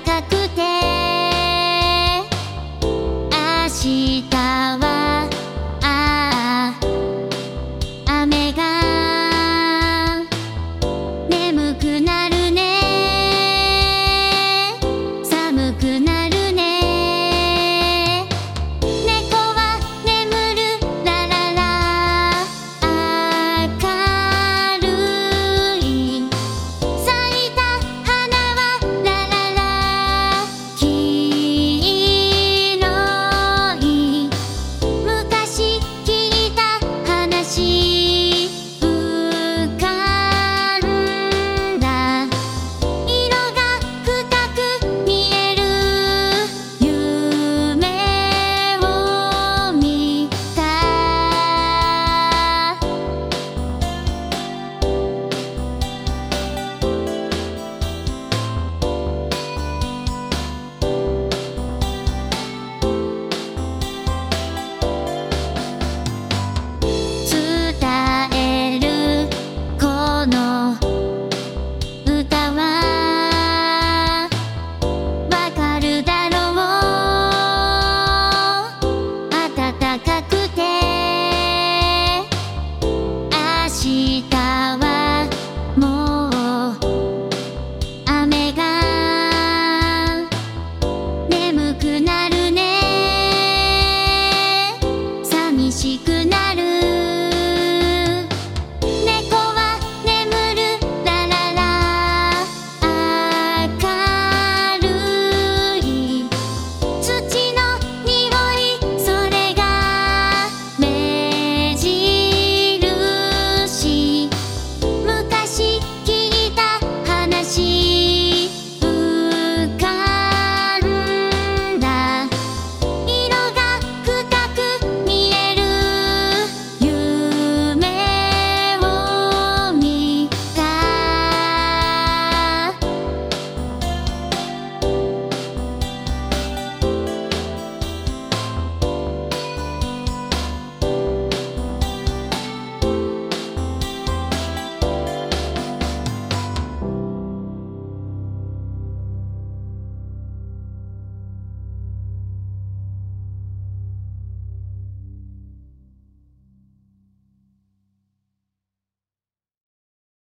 明日はああ雨が眠くなる。寂しく